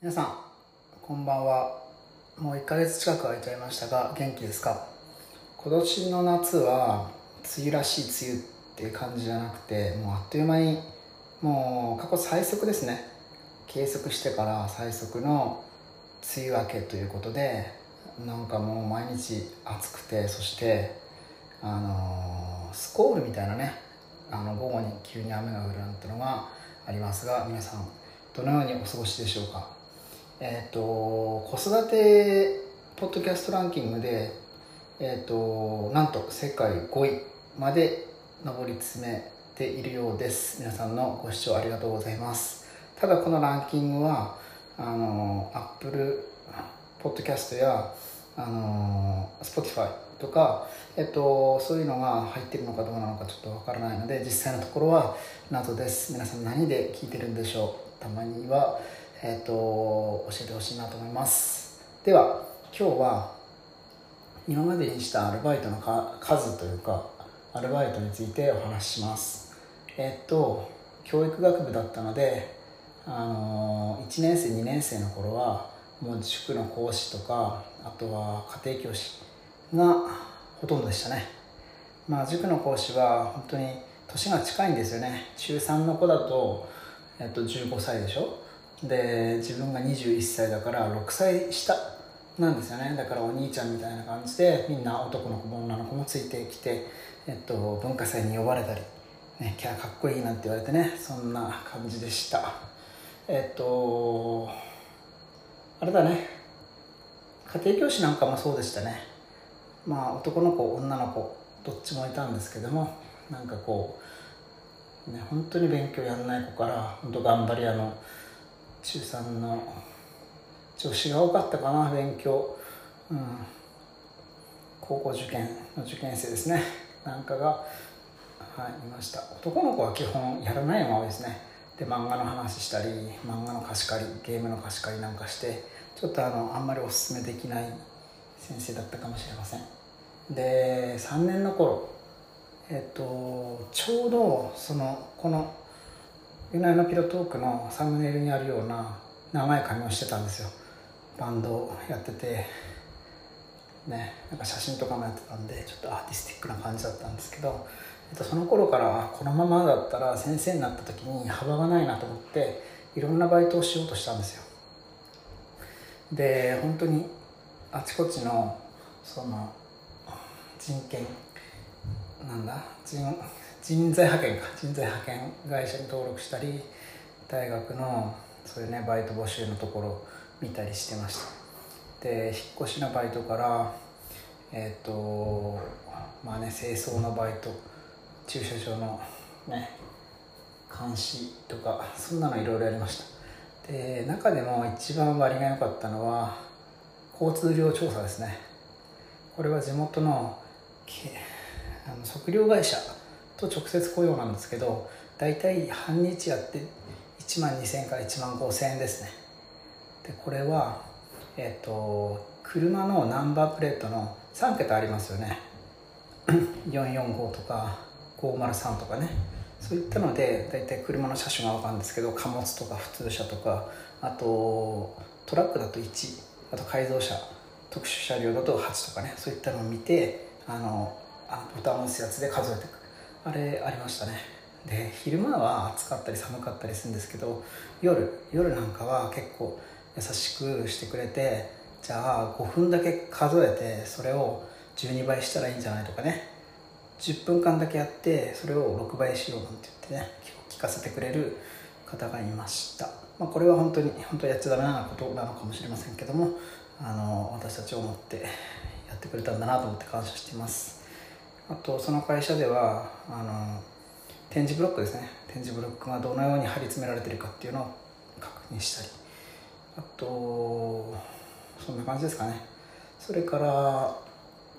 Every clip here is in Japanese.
皆さんこんばんは。もう1ヶ月近く空いちゃいましたが元気ですか？今年の夏は梅雨らしい梅雨っていう感じじゃなくてもうあっという間にもう過去最速ですね。計測してから最速の梅雨明けということでなんかもう毎日暑くてそしてあのー、スコールみたいなねあの午後に急に雨が降るなんてのがありますが皆さんどのようにお過ごしでしょうか？えっ、ー、と子育てポッドキャストランキングでえっ、ー、となんと世界5位まで上り詰めているようです。皆さんのご視聴ありがとうございます。ただこのランキングはあのアップルポッドキャストやあの Spotify とか、えっと、そういうのが入ってるのかどうなのかちょっとわからないので実際のところは謎です。皆さん何で聞いてるんでしょう。たまにはえーと、教えてほしいなと思います。では今日は今までにしたアルバイトの数というかアルバイトについてお話しします。えっ、ー、と教育学部だったのであの1年生2年生の頃はもう塾の講師とかあとは家庭教師がほとんどでしたね。まあ塾の講師は本当に年が近いんですよね。中3の子だと、えっと、15歳でしょ。で自分が21歳だから6歳下なんですよね。だからお兄ちゃんみたいな感じでみんな男の子も女の子もついてきて、えっと、文化祭に呼ばれたり、ね、キャかっこいいなんて言われてねそんな感じでした。えっとあれだね。家庭教師なんかもそうでしたね。まあ男の子女の子どっちもいたんですけどもなんかこうね本当に勉強やんない子から本当頑張り屋の中3の女子が多かったかな勉強、うん、高校受験の受験生ですね。なんかが、はい、いました。男の子は基本やらないのが多いですね。で漫画の話したり漫画の貸し借りゲームの貸し借りなんかしてちょっとあのあんまりおすすめできない先生だったかもしれません。で3年の頃えっとちょうどそのこのユナイのピロトークのサムネイルにあるような長い髪をしてたんですよ。バンドをやってて。ねなんか写真とかもやってたんでちょっとアーティスティックな感じだったんですけど、えっと、その頃からこのままだったら先生になった時に幅がないなと思っていろんなバイトをしようとしたんですよ。で本当にあちこちのその人権なんだ人人材派遣か。人材派遣会社に登録したり大学のそういうねバイト募集のところ見たりしてました。で引っ越しのバイトからえっ、ー、とまあね清掃のバイト駐車場のね監視とかそんなのいろいろやりました。で中でも一番割が良かったのは交通量調査ですね。これは地元のあの測量会社と直接雇用なんですけど大体半日やって1万2000円から1万5000円ですね。でこれはえっ、と車のナンバープレートの3桁ありますよね。445とか503とかね。そういったので大体車の車種が分かるんですけど貨物とか普通車とかあとトラックだと1あと改造車特殊車両だと8とかね。そういったのを見てあのあのボタンを押すやつで数えていく。あれありましたね。で昼間は暑かったり寒かったりするんですけど夜夜なんかは結構優しくしてくれてじゃあ5分だけ数えてそれを12倍したらいいんじゃないとかね。10分間だけやってそれを6倍しようなんて言ってね聞かせてくれる方がいました、まあ、これは本当に本当やっちゃダメなことなのかもしれませんけどもあの私たちを思ってやってくれたんだなと思って感謝しています。あとその会社ではあの展示ブロックですね。展示ブロックがどのように貼り詰められてるかっていうのを確認したり。あとそんな感じですかね。それから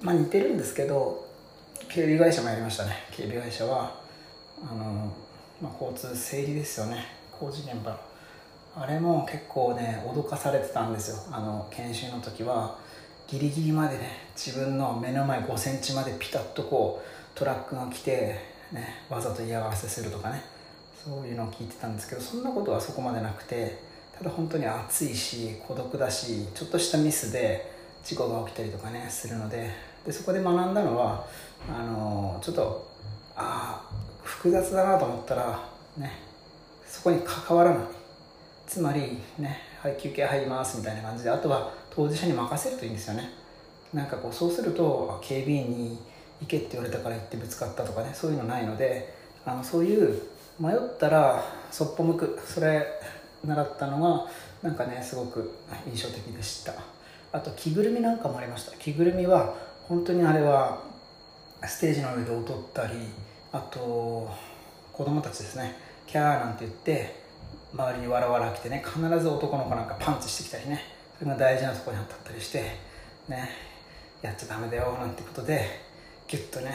まあ似てるんですけど警備会社もやりましたね。警備会社はあの、まあ、交通整理ですよね。工事現場あれも結構ね脅かされてたんですよ。あの研修の時は。ギリギリまでね自分の目の前5センチまでピタッとこうトラックが来て、ね、わざと嫌がらせするとかねそういうのを聞いてたんですけどそんなことはそこまでなくてただ本当に暑いし孤独だしちょっとしたミスで事故が起きたりとかねするのででそこで学んだのはあのちょっとああ複雑だなと思ったらねそこに関わらない。つまりねはい休憩入りますみたいな感じであとは当事者に任せるといいんですよね。なんかこうそうすると警備員に行けって言われたから行ってぶつかったとかねそういうのないのであのそういう迷ったらそっぽ向く。それ習ったのがなんかねすごく印象的でした。あと着ぐるみなんかもありました。着ぐるみは本当にあれはステージの上で踊ったりあと子供たちですね。キャーなんて言って周りにわらわら来てね必ず男の子なんかパンチしてきたりね。それが大事なところに当たったりしてねやっちゃダメだよなんてことでギュッとね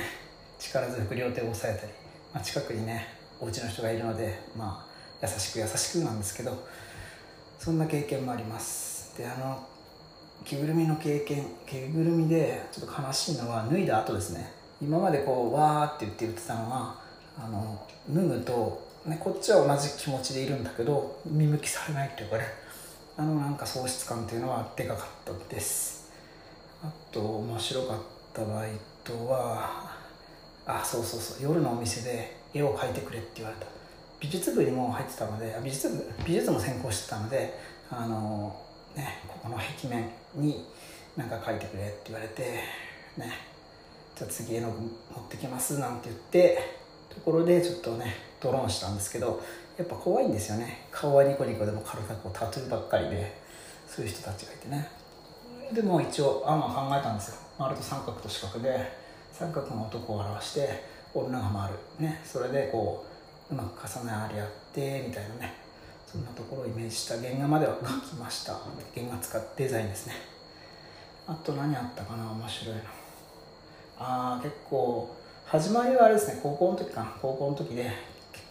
力強く両手を押さえたり、まあ、近くにねお家の人がいるのでまあ優しく優しくなんですけどそんな経験もあります。であの着ぐるみの経験着ぐるみでちょっと悲しいのは脱いだ後ですね。今までこうわーって言って言ってたのはあの脱ぐと、ね、こっちは同じ気持ちでいるんだけど見向きされないっていうかね。あのなんか喪失感っていうのはでかかったです。あと面白かったバイトはあそうそうそう夜のお店で絵を描いてくれって言われた。美術部にも入ってたので美術部美術も専攻してたのであのねここの壁面に何か描いてくれって言われてねじゃあ次絵の具持ってきますなんて言ってところでちょっとねドローンしたんですけどやっぱ怖いんですよね。顔はニコニコでも体こうタトゥーばっかりでそういう人たちがいてね。でも一応案は考えたんですよ。丸と三角と四角で三角の男を表して女が丸。ね。それでこううまく重ねあり合ってみたいなね。そんなところをイメージした原画までは描きました。原画使ってデザインですね。あと何あったかな。面白いのああ結構始まりはあれですね。高校の時かな。高校の時で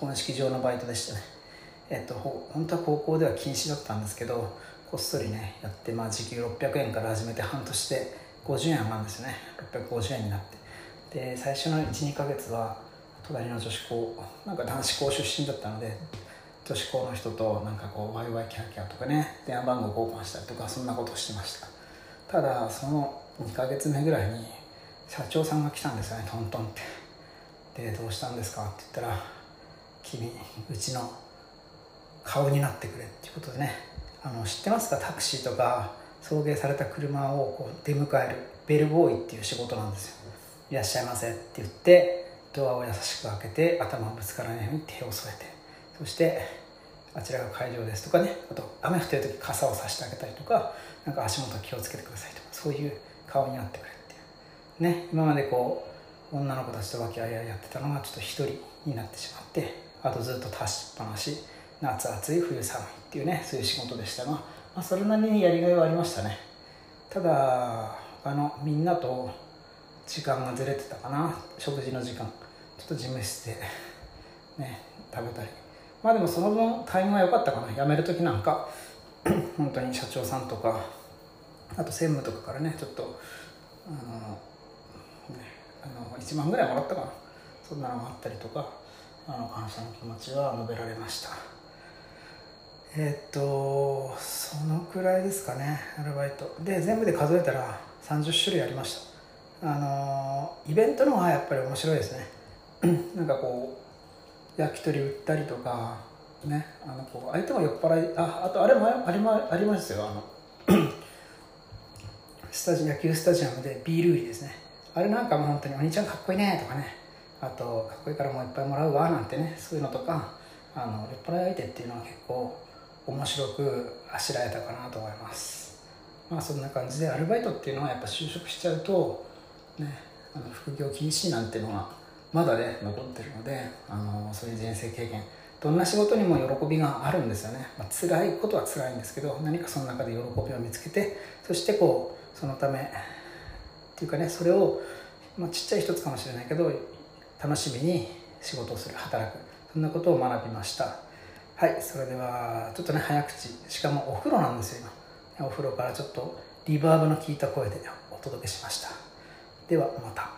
結婚式場のバイトでしたね。えっと本当は高校では禁止だったんですけどこっそりねやって、まあ、時給600円から始めて半年で50円上がるんですよね。650円になって。で最初の12ヶ月は隣の女子校なんか男子校出身だったので女子校の人となんかこうワイワイキャーキャーとかね電話番号交換したりとかそんなことしてました。ただその2ヶ月目ぐらいに社長さんが来たんですよねトントンって。でどうしたんですかって言ったら君うちの顔になってくれっていうことでね。あの知ってますか？タクシーとか送迎された車をこう出迎えるベルボーイっていう仕事なんですよ。いらっしゃいませって言ってドアを優しく開けて頭ぶつからないように手を添えて。そしてあちらが会場ですとかね。あと雨降ってる時傘をさしてあげたりとかなんか足元気をつけてくださいとかそういう顔になってくれっていう。ね今までこう女の子たちと和気あいあいやってたのがちょっと一人になってしまってあとずっと立ちっぱなし夏暑い冬寒いっていうねそういう仕事でしたが、まあ、それなりにやりがいはありましたね。ただあのみんなと時間がずれてたかな食事の時間。ちょっと事務室でね食べたり。まあでもその分タイムは良かったかな。辞める時なんか 本当に社長さんとかあと専務とかからねちょっとあの、ね、あの1万ぐらいもらったかな。そんなのがあったりとか。あの感謝の気持ちは述べられました。え、っとそのくらいですかねアルバイト。で全部で数えたら30種類ありました。あのイベントの方がやっぱり面白いですね。なんかこう焼き鳥売ったりとかねあのこう相手も酔っ払いああとあれもありまありますよ。あの スタジ野球スタジアムでビール売りですね。あれなんかもう本当に「お兄ちゃんかっこいいね」とかね。あと「かっこいいからもういっぱいもらうわ」なんてねそういうのとかあの酔っ払い相手っていうのは結構面白くあしらえたかなと思います。まあそんな感じでアルバイトっていうのはやっぱ就職しちゃうとねあの副業禁止なんていうのがまだね残ってるのであのそういう人生経験。どんな仕事にも喜びがあるんですよね、まあ、辛いことは辛いんですけど何かその中で喜びを見つけてそしてこうそのためっていうかねそれを、まあ、ちっちゃい一つかもしれないけど楽しみに仕事をする働く。そんなことを学びました。はいそれではちょっとね早口。しかもお風呂なんですよ今。お風呂からちょっとリバーブの効いた声でお届けしました。ではまた。